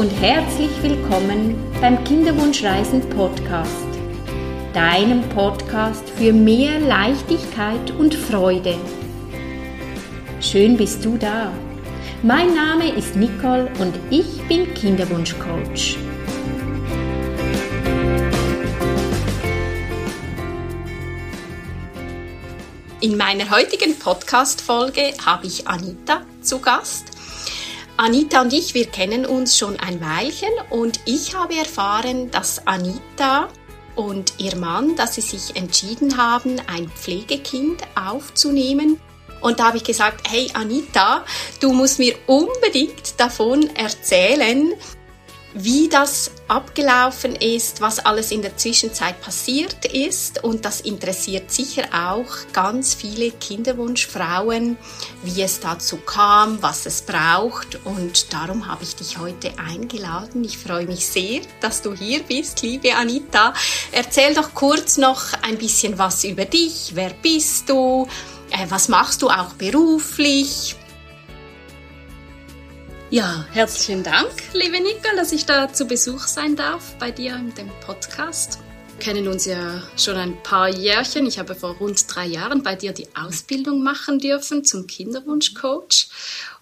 und herzlich willkommen beim Kinderwunschreisen Podcast, deinem Podcast für mehr Leichtigkeit und Freude. Schön bist du da. Mein Name ist Nicole und ich bin Kinderwunschcoach. In meiner heutigen Podcast-Folge habe ich Anita zu Gast. Anita und ich, wir kennen uns schon ein Weilchen und ich habe erfahren, dass Anita und ihr Mann, dass sie sich entschieden haben, ein Pflegekind aufzunehmen. Und da habe ich gesagt, hey Anita, du musst mir unbedingt davon erzählen, wie das abgelaufen ist, was alles in der Zwischenzeit passiert ist. Und das interessiert sicher auch ganz viele Kinderwunschfrauen, wie es dazu kam, was es braucht. Und darum habe ich dich heute eingeladen. Ich freue mich sehr, dass du hier bist, liebe Anita. Erzähl doch kurz noch ein bisschen was über dich. Wer bist du? Äh, was machst du auch beruflich? Ja, herzlichen Dank, liebe Nicole, dass ich da zu Besuch sein darf bei dir in dem Podcast. Wir kennen uns ja schon ein paar Jährchen. Ich habe vor rund drei Jahren bei dir die Ausbildung machen dürfen zum Kinderwunschcoach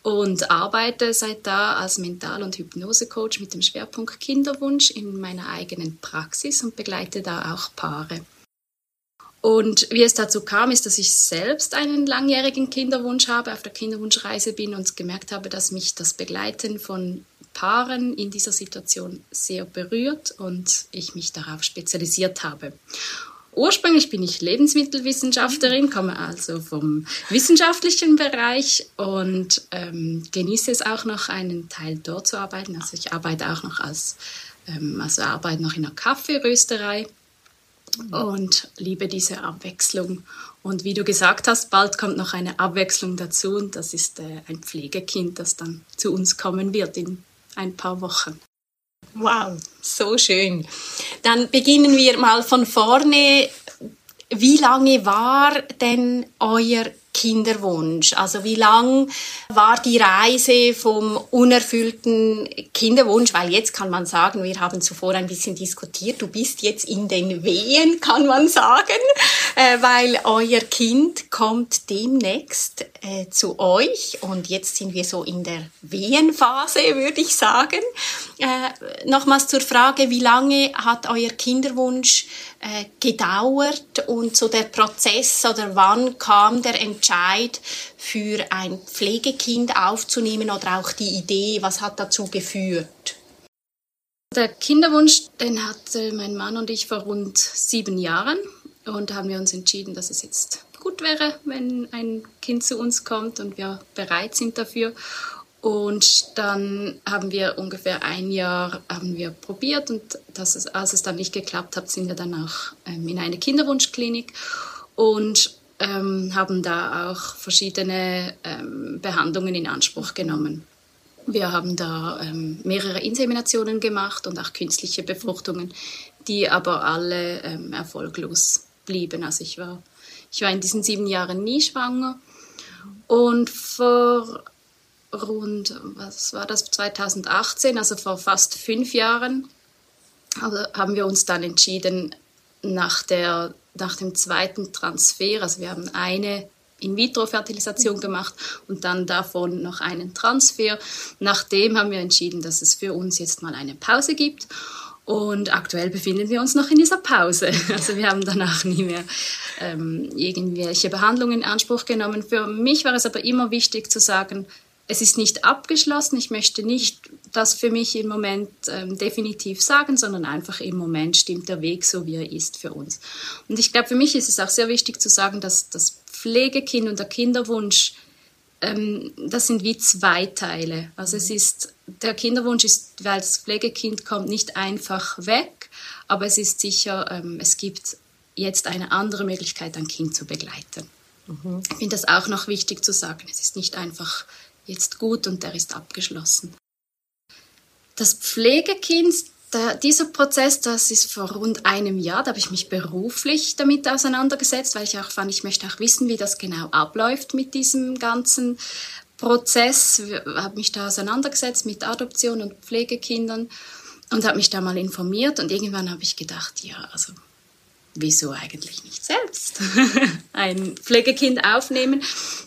und arbeite seit da als Mental- und Hypnosecoach mit dem Schwerpunkt Kinderwunsch in meiner eigenen Praxis und begleite da auch Paare. Und wie es dazu kam, ist, dass ich selbst einen langjährigen Kinderwunsch habe, auf der Kinderwunschreise bin und gemerkt habe, dass mich das Begleiten von Paaren in dieser Situation sehr berührt und ich mich darauf spezialisiert habe. Ursprünglich bin ich Lebensmittelwissenschaftlerin, komme also vom wissenschaftlichen Bereich und ähm, genieße es auch noch, einen Teil dort zu arbeiten. Also ich arbeite auch noch als, ähm, also arbeite noch in einer Kaffeerösterei und liebe diese Abwechslung. Und wie du gesagt hast, bald kommt noch eine Abwechslung dazu und das ist äh, ein Pflegekind, das dann zu uns kommen wird in ein paar Wochen. Wow, so schön. Dann beginnen wir mal von vorne. Wie lange war denn euer Kinderwunsch? Also wie lang war die Reise vom unerfüllten Kinderwunsch? Weil jetzt kann man sagen, wir haben zuvor ein bisschen diskutiert, du bist jetzt in den Wehen, kann man sagen, äh, weil euer Kind kommt demnächst äh, zu euch und jetzt sind wir so in der Wehenphase, würde ich sagen. Äh, nochmals zur Frage, wie lange hat euer Kinderwunsch äh, gedauert und so der Prozess oder wann kam der Entscheid für ein Pflegekind aufzunehmen oder auch die Idee, was hat dazu geführt? Der Kinderwunsch, den hatte mein Mann und ich vor rund sieben Jahren und haben wir uns entschieden, dass es jetzt gut wäre, wenn ein Kind zu uns kommt und wir bereit sind dafür. Und dann haben wir ungefähr ein Jahr haben wir probiert und das ist, als es dann nicht geklappt hat, sind wir danach ähm, in eine Kinderwunschklinik und ähm, haben da auch verschiedene ähm, Behandlungen in Anspruch genommen. Wir haben da ähm, mehrere Inseminationen gemacht und auch künstliche Befruchtungen, die aber alle ähm, erfolglos blieben. Also ich war, ich war in diesen sieben Jahren nie schwanger und vor rund, was war das, 2018, also vor fast fünf Jahren, also haben wir uns dann entschieden, nach, der, nach dem zweiten Transfer, also wir haben eine In-vitro-Fertilisation gemacht und dann davon noch einen Transfer. Nachdem haben wir entschieden, dass es für uns jetzt mal eine Pause gibt. Und aktuell befinden wir uns noch in dieser Pause. Also wir haben danach nie mehr ähm, irgendwelche Behandlungen in Anspruch genommen. Für mich war es aber immer wichtig zu sagen, es ist nicht abgeschlossen. Ich möchte nicht das für mich im Moment ähm, definitiv sagen, sondern einfach im Moment stimmt der Weg so, wie er ist für uns. Und ich glaube, für mich ist es auch sehr wichtig zu sagen, dass das Pflegekind und der Kinderwunsch, ähm, das sind wie zwei Teile. Also es ist, der Kinderwunsch ist, weil das Pflegekind kommt, nicht einfach weg, aber es ist sicher, ähm, es gibt jetzt eine andere Möglichkeit, ein Kind zu begleiten. Mhm. Ich finde das auch noch wichtig zu sagen. Es ist nicht einfach jetzt gut und der ist abgeschlossen. Das Pflegekind, der, dieser Prozess, das ist vor rund einem Jahr, da habe ich mich beruflich damit auseinandergesetzt, weil ich auch fand, ich möchte auch wissen, wie das genau abläuft mit diesem ganzen Prozess, habe mich da auseinandergesetzt mit Adoption und Pflegekindern und habe mich da mal informiert und irgendwann habe ich gedacht, ja, also wieso eigentlich nicht selbst ein Pflegekind aufnehmen?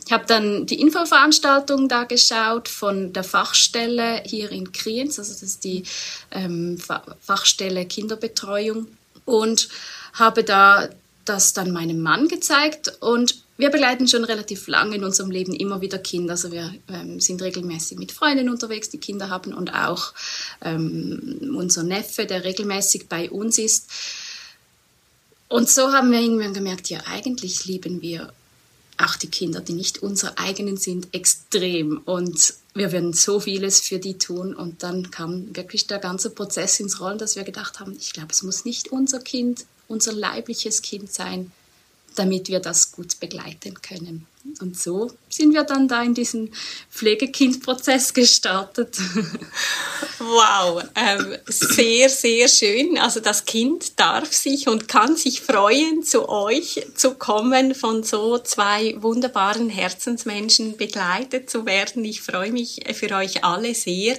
Ich habe dann die Infoveranstaltung da geschaut von der Fachstelle hier in Kriens, also das ist die ähm, Fachstelle Kinderbetreuung und habe da das dann meinem Mann gezeigt und wir begleiten schon relativ lange in unserem Leben immer wieder Kinder. Also wir ähm, sind regelmäßig mit Freunden unterwegs, die Kinder haben und auch ähm, unser Neffe, der regelmäßig bei uns ist. Und so haben wir irgendwann gemerkt, ja, eigentlich lieben wir auch die Kinder, die nicht unsere eigenen sind, extrem. Und wir werden so vieles für die tun. Und dann kam wirklich der ganze Prozess ins Rollen, dass wir gedacht haben, ich glaube, es muss nicht unser Kind, unser leibliches Kind sein, damit wir das gut begleiten können. Und so sind wir dann da in diesen Pflegekindprozess gestartet. Wow, ähm, sehr, sehr schön. Also das Kind darf sich und kann sich freuen, zu euch zu kommen, von so zwei wunderbaren Herzensmenschen begleitet zu werden. Ich freue mich für euch alle sehr.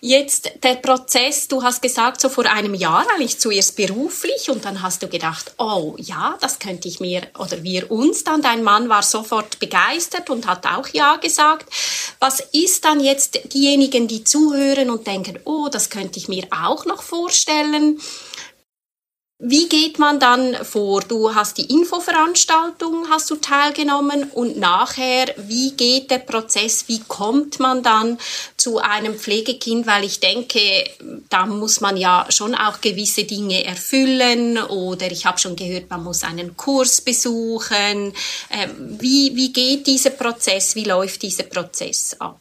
Jetzt der Prozess, du hast gesagt, so vor einem Jahr eigentlich zuerst beruflich und dann hast du gedacht, oh ja, das könnte ich mir oder wir uns dann. Dein Mann war sofort begeistert und hat auch ja gesagt. Was ist dann jetzt diejenigen, die zuhören und denken, oh, das könnte ich mir auch noch vorstellen? Wie geht man dann vor? Du hast die Infoveranstaltung, hast du teilgenommen und nachher, wie geht der Prozess? Wie kommt man dann zu einem Pflegekind? Weil ich denke, da muss man ja schon auch gewisse Dinge erfüllen oder ich habe schon gehört, man muss einen Kurs besuchen. Ähm, wie, wie geht dieser Prozess? Wie läuft dieser Prozess ab?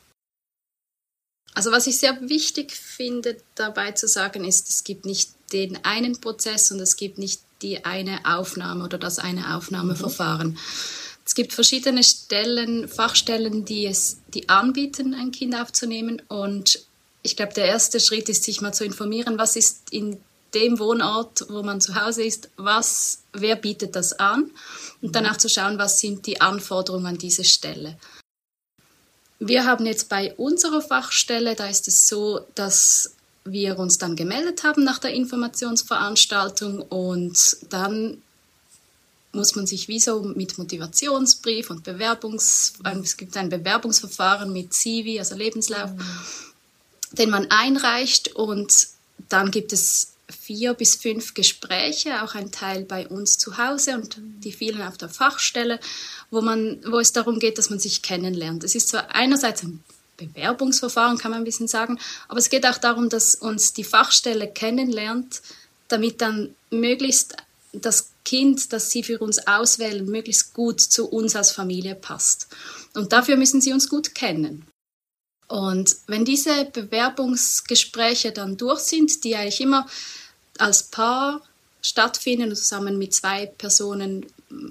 Also was ich sehr wichtig finde dabei zu sagen ist, es gibt nicht den einen Prozess und es gibt nicht die eine Aufnahme oder das eine Aufnahmeverfahren. Mhm. Es gibt verschiedene Stellen, Fachstellen, die es, die anbieten, ein Kind aufzunehmen. Und ich glaube, der erste Schritt ist, sich mal zu informieren, was ist in dem Wohnort, wo man zu Hause ist, was, wer bietet das an? Und danach zu schauen, was sind die Anforderungen an diese Stelle. Wir haben jetzt bei unserer Fachstelle, da ist es so, dass wir uns dann gemeldet haben nach der Informationsveranstaltung und dann muss man sich wie so mit Motivationsbrief und Bewerbungs, es gibt ein Bewerbungsverfahren mit CV, also Lebenslauf, mhm. den man einreicht und dann gibt es vier bis fünf Gespräche, auch ein Teil bei uns zu Hause und die vielen auf der Fachstelle, wo man, wo es darum geht, dass man sich kennenlernt. Es ist zwar einerseits ein Bewerbungsverfahren, kann man ein bisschen sagen. Aber es geht auch darum, dass uns die Fachstelle kennenlernt, damit dann möglichst das Kind, das sie für uns auswählen, möglichst gut zu uns als Familie passt. Und dafür müssen sie uns gut kennen. Und wenn diese Bewerbungsgespräche dann durch sind, die eigentlich immer als Paar stattfinden, zusammen mit zwei Personen,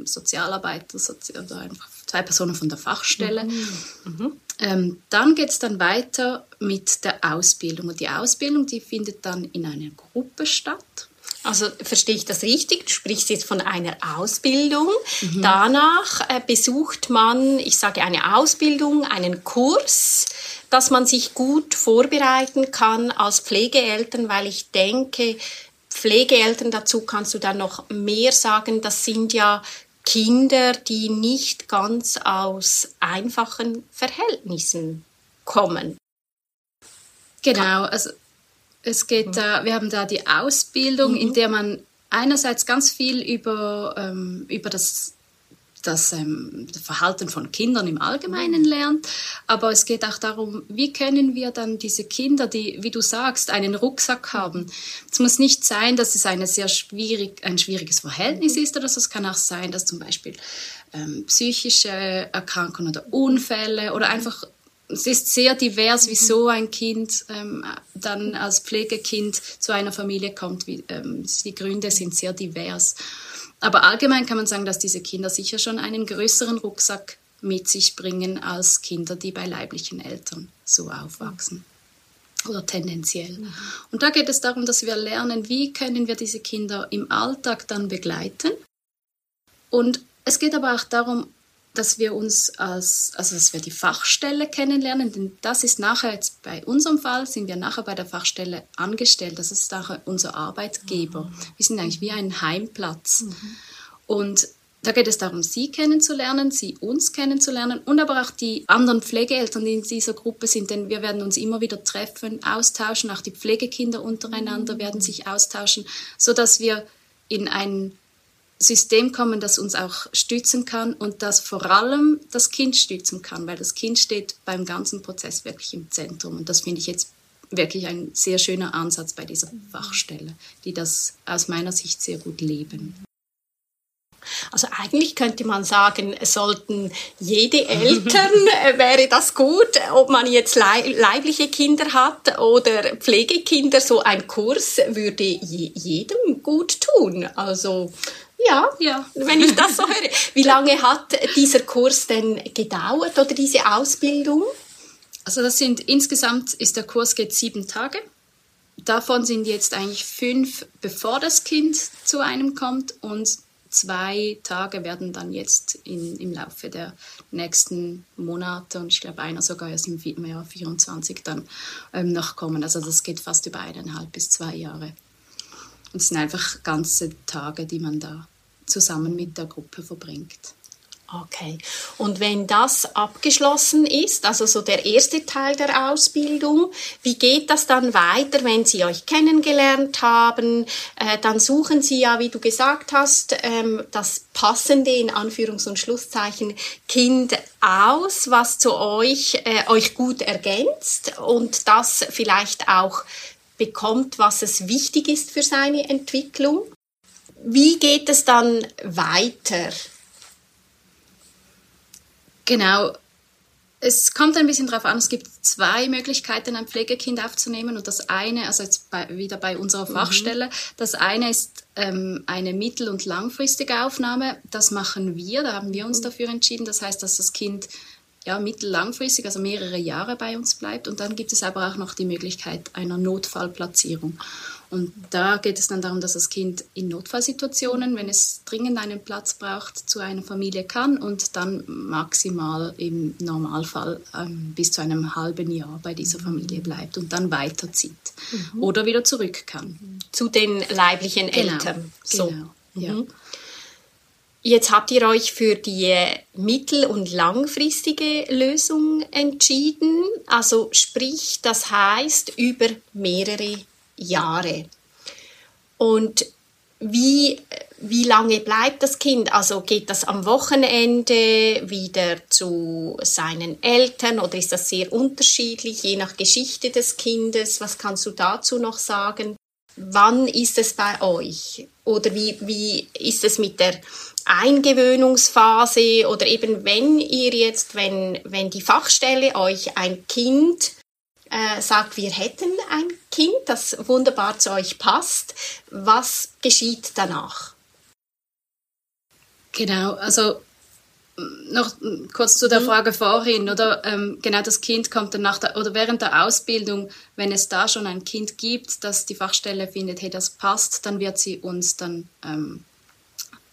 Sozialarbeiter oder einfach zwei Personen von der Fachstelle, mhm. Mhm. Ähm, dann geht es dann weiter mit der Ausbildung. Und die Ausbildung, die findet dann in einer Gruppe statt. Also verstehe ich das richtig? Du sprichst jetzt von einer Ausbildung. Mhm. Danach äh, besucht man, ich sage eine Ausbildung, einen Kurs, dass man sich gut vorbereiten kann als Pflegeeltern, weil ich denke, Pflegeeltern, dazu kannst du dann noch mehr sagen, das sind ja Kinder, die nicht ganz aus einfachen Verhältnissen kommen. Genau, also es geht mhm. da, wir haben da die Ausbildung, mhm. in der man einerseits ganz viel über, ähm, über das das ähm, Verhalten von Kindern im Allgemeinen lernt, aber es geht auch darum, wie können wir dann diese Kinder, die, wie du sagst, einen Rucksack haben. Es muss nicht sein, dass es eine sehr schwierig, ein schwieriges Verhältnis ist oder so. Es kann auch sein, dass zum Beispiel ähm, psychische Erkrankungen oder Unfälle oder einfach es ist sehr divers, wieso ein Kind ähm, dann als Pflegekind zu einer Familie kommt. Wie, ähm, die Gründe sind sehr divers. Aber allgemein kann man sagen, dass diese Kinder sicher schon einen größeren Rucksack mit sich bringen als Kinder, die bei leiblichen Eltern so aufwachsen. Oder tendenziell. Und da geht es darum, dass wir lernen, wie können wir diese Kinder im Alltag dann begleiten. Und es geht aber auch darum, dass wir uns als, also dass wir die Fachstelle kennenlernen, denn das ist nachher jetzt bei unserem Fall, sind wir nachher bei der Fachstelle angestellt, das ist nachher unser Arbeitgeber. Mhm. Wir sind eigentlich wie ein Heimplatz. Mhm. Und da geht es darum, Sie kennenzulernen, Sie uns kennenzulernen und aber auch die anderen Pflegeeltern, die in dieser Gruppe sind, denn wir werden uns immer wieder treffen, austauschen, auch die Pflegekinder untereinander werden sich austauschen, so dass wir in ein System kommen, das uns auch stützen kann und das vor allem das Kind stützen kann, weil das Kind steht beim ganzen Prozess wirklich im Zentrum und das finde ich jetzt wirklich ein sehr schöner Ansatz bei dieser Fachstelle, die das aus meiner Sicht sehr gut leben. Also eigentlich könnte man sagen, sollten jede Eltern, äh, wäre das gut, ob man jetzt leibliche Kinder hat oder Pflegekinder, so ein Kurs würde jedem gut tun. Also ja, ja, wenn ich das so höre. Wie lange hat dieser Kurs denn gedauert oder diese Ausbildung? Also das sind insgesamt ist der Kurs geht sieben Tage. Davon sind jetzt eigentlich fünf, bevor das Kind zu einem kommt und zwei Tage werden dann jetzt in, im Laufe der nächsten Monate und ich glaube einer sogar erst im Jahr 24 dann ähm, noch kommen. Also das geht fast über eineinhalb bis zwei Jahre. Und es sind einfach ganze Tage, die man da zusammen mit der Gruppe verbringt. Okay. Und wenn das abgeschlossen ist, also so der erste Teil der Ausbildung, wie geht das dann weiter, wenn Sie euch kennengelernt haben? Äh, dann suchen Sie ja, wie du gesagt hast, ähm, das passende in Anführungs- und Schlusszeichen Kind aus, was zu euch äh, euch gut ergänzt und das vielleicht auch bekommt, was es wichtig ist für seine Entwicklung. Wie geht es dann weiter? Genau. Es kommt ein bisschen darauf an, es gibt zwei Möglichkeiten, ein Pflegekind aufzunehmen. Und das eine, also jetzt bei, wieder bei unserer mhm. Fachstelle, mhm. das eine ist ähm, eine mittel- und langfristige Aufnahme. Das machen wir, da haben wir uns mhm. dafür entschieden. Das heißt, dass das Kind ja, mittellangfristig, also mehrere Jahre bei uns bleibt. Und dann gibt es aber auch noch die Möglichkeit einer Notfallplatzierung. Und da geht es dann darum, dass das Kind in Notfallsituationen, wenn es dringend einen Platz braucht, zu einer Familie kann und dann maximal im Normalfall ähm, bis zu einem halben Jahr bei dieser Familie bleibt und dann weiterzieht mhm. oder wieder zurück kann. Zu den leiblichen genau, Eltern. So. Genau, ja. Mhm. Jetzt habt ihr euch für die mittel- und langfristige Lösung entschieden. Also sprich, das heißt über mehrere Jahre. Und wie, wie lange bleibt das Kind? Also geht das am Wochenende wieder zu seinen Eltern oder ist das sehr unterschiedlich, je nach Geschichte des Kindes? Was kannst du dazu noch sagen? Wann ist es bei euch? Oder wie, wie ist es mit der Eingewöhnungsphase? Oder eben wenn ihr jetzt, wenn, wenn die Fachstelle euch ein Kind äh, sagt, wir hätten ein Kind, das wunderbar zu euch passt. Was geschieht danach? Genau, also noch kurz zu der mhm. Frage vorhin, oder ähm, genau das Kind kommt dann nach der oder während der Ausbildung, wenn es da schon ein Kind gibt, das die Fachstelle findet, hey, das passt, dann wird sie uns dann ähm,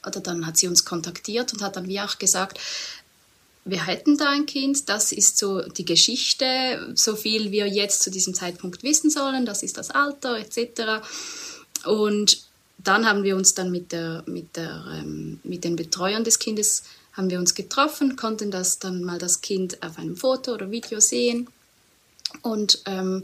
oder dann hat sie uns kontaktiert und hat dann wie auch gesagt, wir hätten da ein Kind, das ist so die Geschichte, so viel wir jetzt zu diesem Zeitpunkt wissen sollen, das ist das Alter etc. Und dann haben wir uns dann mit, der, mit, der, ähm, mit den Betreuern des Kindes haben wir uns getroffen, konnten das dann mal das Kind auf einem Foto oder Video sehen und ähm,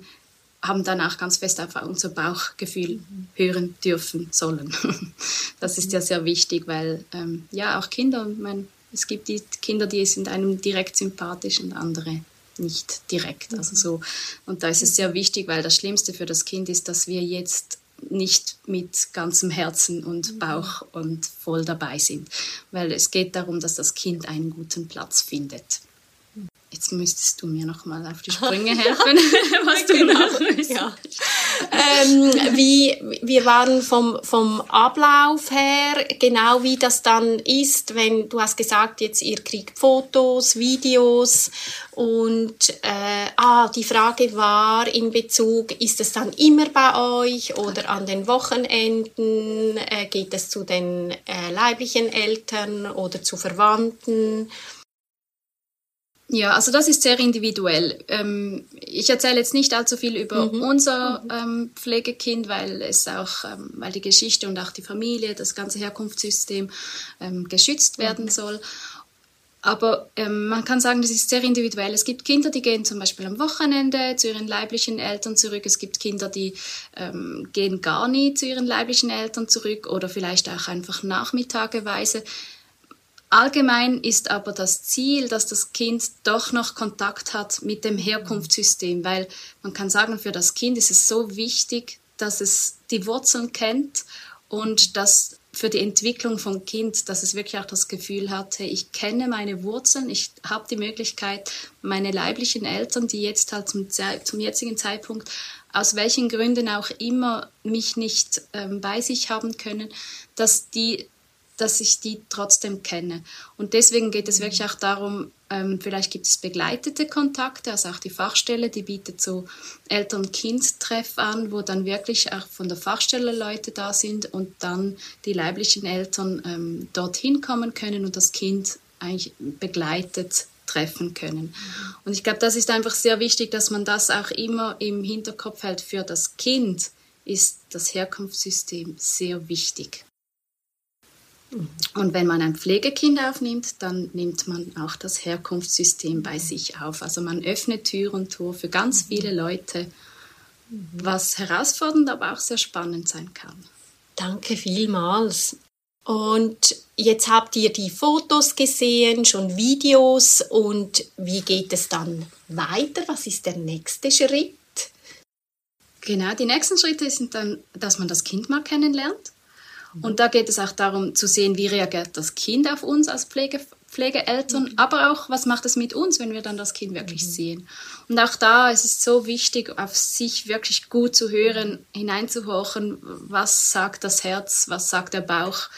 haben danach ganz fest auf unser Bauchgefühl hören dürfen sollen. das ist ja sehr wichtig, weil ähm, ja auch Kinder, mein, es gibt die Kinder, die sind einem direkt sympathisch und andere nicht direkt. Also so. Und da ist es sehr wichtig, weil das Schlimmste für das Kind ist, dass wir jetzt nicht mit ganzem Herzen und mhm. Bauch und voll dabei sind, weil es geht darum, dass das Kind einen guten Platz findet. Jetzt müsstest du mir noch mal auf die Sprünge helfen, was du genau. noch ja. ähm, wie wir waren vom vom Ablauf her genau wie das dann ist, wenn du hast gesagt, jetzt ihr kriegt Fotos, Videos und äh, ah die Frage war in Bezug, ist es dann immer bei euch oder an den Wochenenden äh, geht es zu den äh, leiblichen Eltern oder zu Verwandten? Ja, also das ist sehr individuell. Ähm, ich erzähle jetzt nicht allzu viel über mhm. unser mhm. ähm, Pflegekind, weil es auch, ähm, weil die Geschichte und auch die Familie, das ganze Herkunftssystem ähm, geschützt werden mhm. soll. Aber ähm, man kann sagen, das ist sehr individuell. Es gibt Kinder, die gehen zum Beispiel am Wochenende zu ihren leiblichen Eltern zurück. Es gibt Kinder, die ähm, gehen gar nie zu ihren leiblichen Eltern zurück oder vielleicht auch einfach nachmittageweise. Allgemein ist aber das Ziel, dass das Kind doch noch Kontakt hat mit dem Herkunftssystem, weil man kann sagen, für das Kind ist es so wichtig, dass es die Wurzeln kennt und dass für die Entwicklung vom Kind, dass es wirklich auch das Gefühl hatte, ich kenne meine Wurzeln, ich habe die Möglichkeit, meine leiblichen Eltern, die jetzt halt zum, zum jetzigen Zeitpunkt aus welchen Gründen auch immer mich nicht ähm, bei sich haben können, dass die dass ich die trotzdem kenne. Und deswegen geht es wirklich auch darum, ähm, vielleicht gibt es begleitete Kontakte, also auch die Fachstelle, die bietet so Eltern-Kind-Treff an, wo dann wirklich auch von der Fachstelle Leute da sind und dann die leiblichen Eltern ähm, dorthin kommen können und das Kind eigentlich begleitet treffen können. Und ich glaube, das ist einfach sehr wichtig, dass man das auch immer im Hinterkopf hält. Für das Kind ist das Herkunftssystem sehr wichtig. Und wenn man ein Pflegekind aufnimmt, dann nimmt man auch das Herkunftssystem bei sich auf. Also man öffnet Tür und Tor für ganz viele Leute, was herausfordernd, aber auch sehr spannend sein kann. Danke vielmals. Und jetzt habt ihr die Fotos gesehen, schon Videos und wie geht es dann weiter? Was ist der nächste Schritt? Genau, die nächsten Schritte sind dann, dass man das Kind mal kennenlernt und da geht es auch darum zu sehen, wie reagiert das Kind auf uns als Pflege, Pflegeeltern, mhm. aber auch, was macht es mit uns, wenn wir dann das Kind wirklich mhm. sehen. Und auch da ist es so wichtig, auf sich wirklich gut zu hören, hineinzuhorchen, was sagt das Herz, was sagt der Bauch.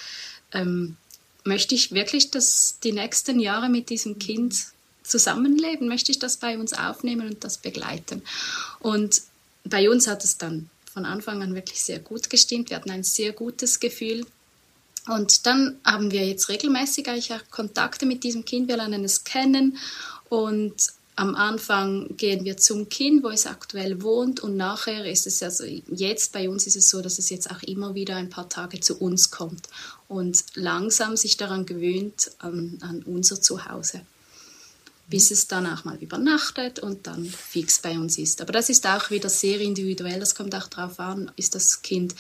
Ähm, möchte ich wirklich das, die nächsten Jahre mit diesem mhm. Kind zusammenleben? Möchte ich das bei uns aufnehmen und das begleiten? Und bei uns hat es dann von Anfang an wirklich sehr gut gestimmt. Wir hatten ein sehr gutes Gefühl. Und dann haben wir jetzt regelmäßig eigentlich auch Kontakte mit diesem Kind. Wir lernen es kennen und am Anfang gehen wir zum Kind, wo es aktuell wohnt und nachher ist es also jetzt bei uns ist es so, dass es jetzt auch immer wieder ein paar Tage zu uns kommt und langsam sich daran gewöhnt an, an unser Zuhause bis es dann auch mal übernachtet und dann fix bei uns ist. Aber das ist auch wieder sehr individuell. Das kommt auch darauf an, ist das Kind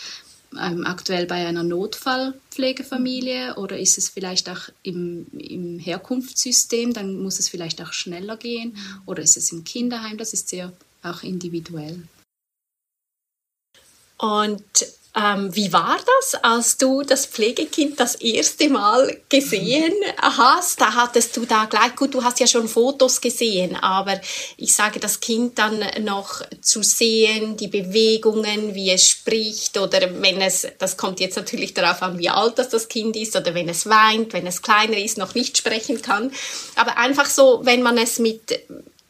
ähm, aktuell bei einer Notfallpflegefamilie oder ist es vielleicht auch im, im Herkunftssystem, dann muss es vielleicht auch schneller gehen oder ist es im Kinderheim, das ist sehr auch individuell. Und ähm, wie war das, als du das Pflegekind das erste Mal gesehen hast? Da hattest du da gleich, gut, du hast ja schon Fotos gesehen, aber ich sage, das Kind dann noch zu sehen, die Bewegungen, wie es spricht oder wenn es, das kommt jetzt natürlich darauf an, wie alt das, das Kind ist oder wenn es weint, wenn es kleiner ist, noch nicht sprechen kann. Aber einfach so, wenn man es mit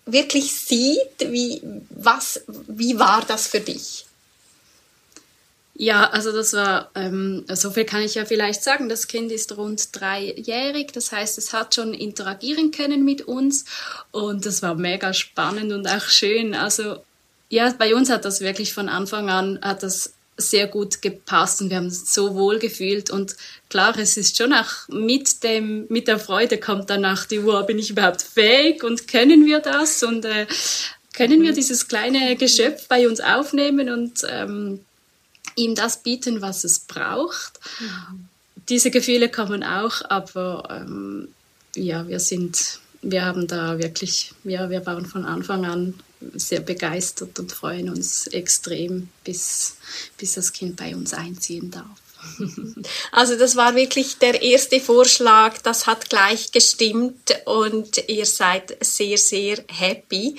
wirklich sieht, wie, was, wie war das für dich? Ja, also das war, ähm, so viel kann ich ja vielleicht sagen. Das Kind ist rund dreijährig, das heißt, es hat schon interagieren können mit uns und das war mega spannend und auch schön. Also ja, bei uns hat das wirklich von Anfang an hat das sehr gut gepasst und wir haben uns so wohl gefühlt und klar, es ist schon auch mit dem mit der Freude kommt danach die Uhr, bin ich überhaupt fähig und können wir das und äh, können wir mhm. dieses kleine Geschöpf bei uns aufnehmen und ähm, ihm das bieten, was es braucht. Mhm. Diese Gefühle kommen auch, aber ähm, ja, wir sind, wir haben da wirklich, ja, wir waren von Anfang an sehr begeistert und freuen uns extrem, bis, bis das Kind bei uns einziehen darf. Also das war wirklich der erste Vorschlag, das hat gleich gestimmt und ihr seid sehr, sehr happy.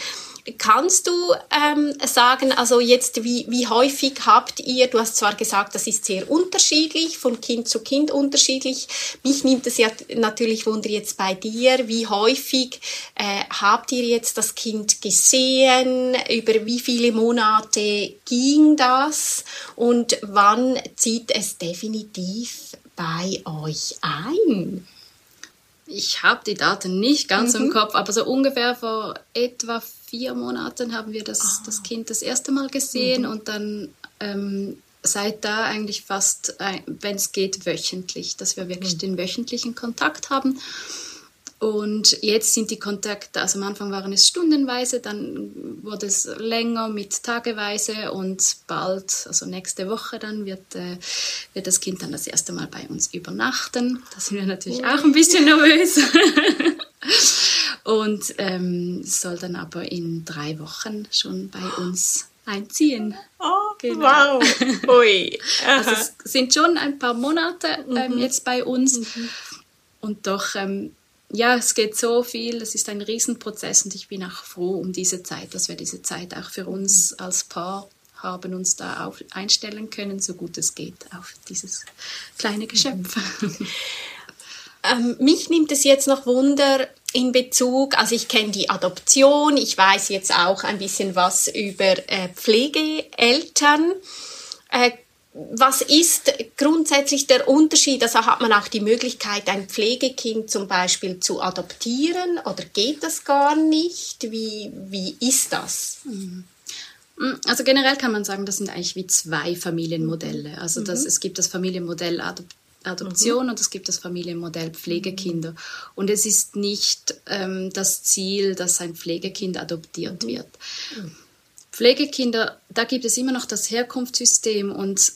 Kannst du ähm, sagen, also jetzt, wie, wie häufig habt ihr, du hast zwar gesagt, das ist sehr unterschiedlich, von Kind zu Kind unterschiedlich. Mich nimmt es ja natürlich Wunder jetzt bei dir, wie häufig äh, habt ihr jetzt das Kind gesehen, über wie viele Monate ging das und wann zieht es definitiv bei euch ein? Ich habe die Daten nicht ganz mhm. im Kopf, aber so ungefähr vor etwa vier Monaten haben wir das, oh. das Kind das erste Mal gesehen mhm. und dann ähm, seit da eigentlich fast, wenn es geht, wöchentlich, dass wir wirklich mhm. den wöchentlichen Kontakt haben. Und jetzt sind die Kontakte, also am Anfang waren es stundenweise, dann wurde es länger mit tageweise und bald, also nächste Woche dann, wird, äh, wird das Kind dann das erste Mal bei uns übernachten. Da sind wir natürlich auch ein bisschen nervös. und ähm, soll dann aber in drei Wochen schon bei uns einziehen. Oh, genau. wow. Ui. also es sind schon ein paar Monate ähm, mhm. jetzt bei uns. Mhm. Und doch ähm, ja, es geht so viel, es ist ein Riesenprozess und ich bin auch froh um diese Zeit, dass wir diese Zeit auch für uns als Paar haben, uns da auf einstellen können, so gut es geht, auf dieses kleine Geschöpf. Ähm, mich nimmt es jetzt noch Wunder in Bezug, also ich kenne die Adoption, ich weiß jetzt auch ein bisschen was über äh, Pflegeeltern. Äh, was ist grundsätzlich der Unterschied? Also hat man auch die Möglichkeit, ein Pflegekind zum Beispiel zu adoptieren oder geht das gar nicht? Wie, wie ist das? Mhm. Also generell kann man sagen, das sind eigentlich wie zwei Familienmodelle. Also das, mhm. es gibt das Familienmodell Adop Adoption mhm. und es gibt das Familienmodell Pflegekinder. Und es ist nicht ähm, das Ziel, dass ein Pflegekind adoptiert mhm. wird. Mhm. Pflegekinder, da gibt es immer noch das Herkunftssystem und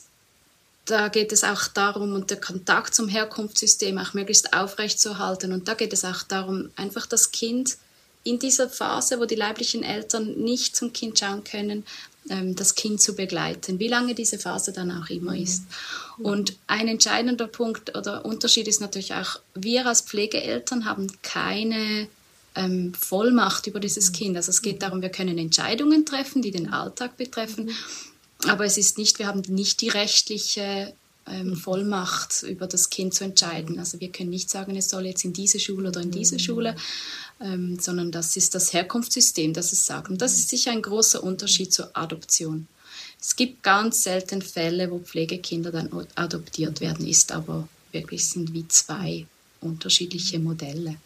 da geht es auch darum, und der Kontakt zum Herkunftssystem auch möglichst aufrechtzuerhalten. Und da geht es auch darum, einfach das Kind in dieser Phase, wo die leiblichen Eltern nicht zum Kind schauen können, ähm, das Kind zu begleiten, wie lange diese Phase dann auch immer mhm. ist. Und ein entscheidender Punkt oder Unterschied ist natürlich auch, wir als Pflegeeltern haben keine ähm, Vollmacht über dieses mhm. Kind. Also es geht darum, wir können Entscheidungen treffen, die den Alltag betreffen. Mhm. Aber es ist nicht, wir haben nicht die rechtliche ähm, Vollmacht über das Kind zu entscheiden. Also wir können nicht sagen, es soll jetzt in diese Schule oder in diese Schule, ähm, sondern das ist das Herkunftssystem, das es sagt. Und das ist sicher ein großer Unterschied zur Adoption. Es gibt ganz selten Fälle, wo Pflegekinder dann adoptiert werden, ist aber wirklich sind wie zwei unterschiedliche Modelle.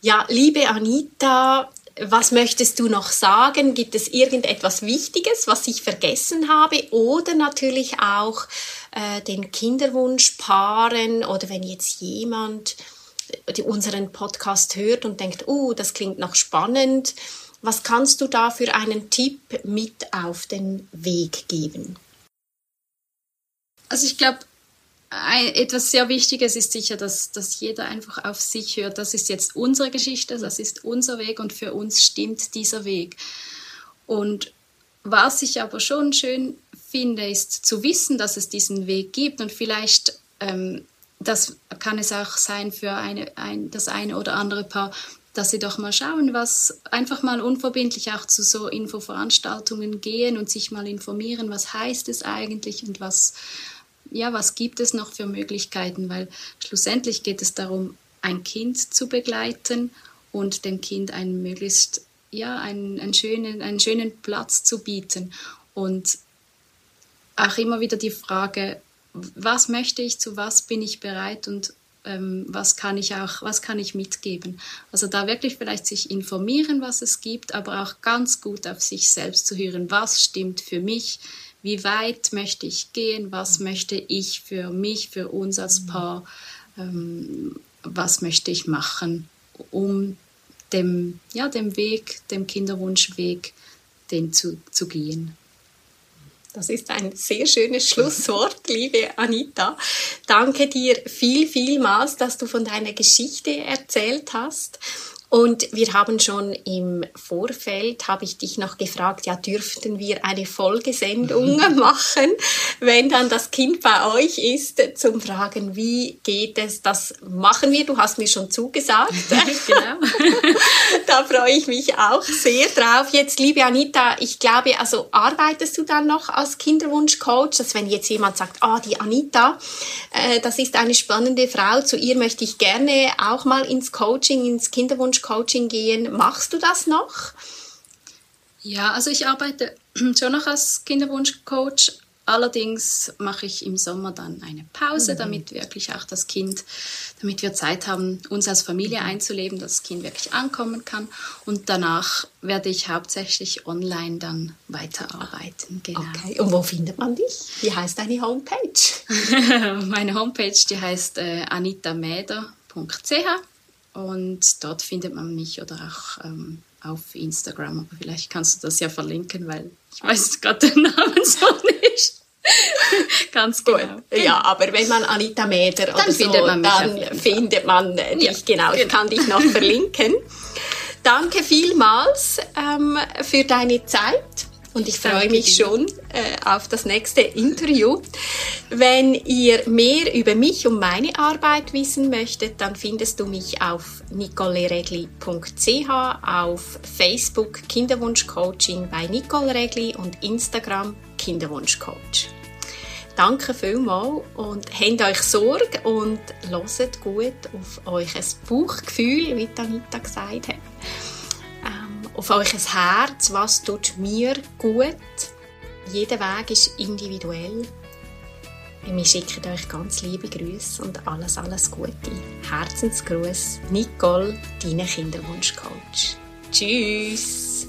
Ja, liebe Anita, was möchtest du noch sagen? Gibt es irgendetwas Wichtiges, was ich vergessen habe? Oder natürlich auch äh, den Kinderwunschpaaren oder wenn jetzt jemand äh, unseren Podcast hört und denkt, oh, das klingt noch spannend. Was kannst du da für einen Tipp mit auf den Weg geben? Also ich glaube, etwas sehr Wichtiges ist sicher, dass, dass jeder einfach auf sich hört. Das ist jetzt unsere Geschichte, das ist unser Weg und für uns stimmt dieser Weg. Und was ich aber schon schön finde, ist zu wissen, dass es diesen Weg gibt und vielleicht, ähm, das kann es auch sein für eine, ein, das eine oder andere Paar, dass sie doch mal schauen, was einfach mal unverbindlich auch zu so Infoveranstaltungen gehen und sich mal informieren, was heißt es eigentlich und was, ja, was gibt es noch für Möglichkeiten, weil schlussendlich geht es darum, ein Kind zu begleiten und dem Kind einen möglichst, ja, einen, einen, schönen, einen schönen Platz zu bieten. Und auch immer wieder die Frage, was möchte ich, zu was bin ich bereit und ähm, was kann ich auch, was kann ich mitgeben. Also da wirklich vielleicht sich informieren, was es gibt, aber auch ganz gut auf sich selbst zu hören, was stimmt für mich, wie weit möchte ich gehen, was möchte ich für mich, für uns als Paar, ähm, was möchte ich machen, um dem, ja, dem Weg, dem Kinderwunschweg, den zu, zu gehen. Das ist ein sehr schönes Schlusswort, liebe Anita. Danke dir viel, vielmals, dass du von deiner Geschichte erzählt hast. Und wir haben schon im Vorfeld, habe ich dich noch gefragt, ja, dürften wir eine Folgesendung machen, wenn dann das Kind bei euch ist, zum Fragen, wie geht es? Das machen wir, du hast mir schon zugesagt. genau. da freue ich mich auch sehr drauf. Jetzt, liebe Anita, ich glaube, also arbeitest du dann noch als Kinderwunschcoach, dass wenn jetzt jemand sagt, ah, die Anita, äh, das ist eine spannende Frau, zu ihr möchte ich gerne auch mal ins Coaching, ins Kinderwunsch Kinderwunsch-Coaching gehen. Machst du das noch? Ja, also ich arbeite schon noch als Kinderwunsch-Coach, Allerdings mache ich im Sommer dann eine Pause, Mhm. damit wirklich auch das Kind, damit wir Zeit haben, uns als Familie einzuleben, dass das Kind wirklich ankommen kann. Und danach werde ich hauptsächlich online dann weiterarbeiten. Genau. Okay. Und wo findet man dich? Wie heißt deine Homepage? Meine Homepage, die heißt äh, anitamäder.ch und dort findet man mich oder auch ähm, auf Instagram. Aber vielleicht kannst du das ja verlinken, weil ich weiß gerade den Namen so nicht. Ganz genau. Ja, aber wenn man Anita Mäder oder findet so, man dann findet man dich, Ja, genau. Ich genau. kann dich noch verlinken. Danke vielmals ähm, für deine Zeit. Und ich freue mich schon äh, auf das nächste Interview. Wenn ihr mehr über mich und meine Arbeit wissen möchtet, dann findest du mich auf nicoleregli.ch, auf Facebook Kinderwunschcoaching bei Nicole Regli und Instagram Kinderwunschcoach. Danke vielmals und habt euch Sorge und hört gut auf euer Bauchgefühl, wie Anita gesagt hat. Auf euer Herz, was tut mir gut. Jeder Weg ist individuell. Wir schicken euch ganz liebe Grüße und alles, alles Gute. Herzensgruß, Nicole, deine Kinderwunschcoach. Tschüss!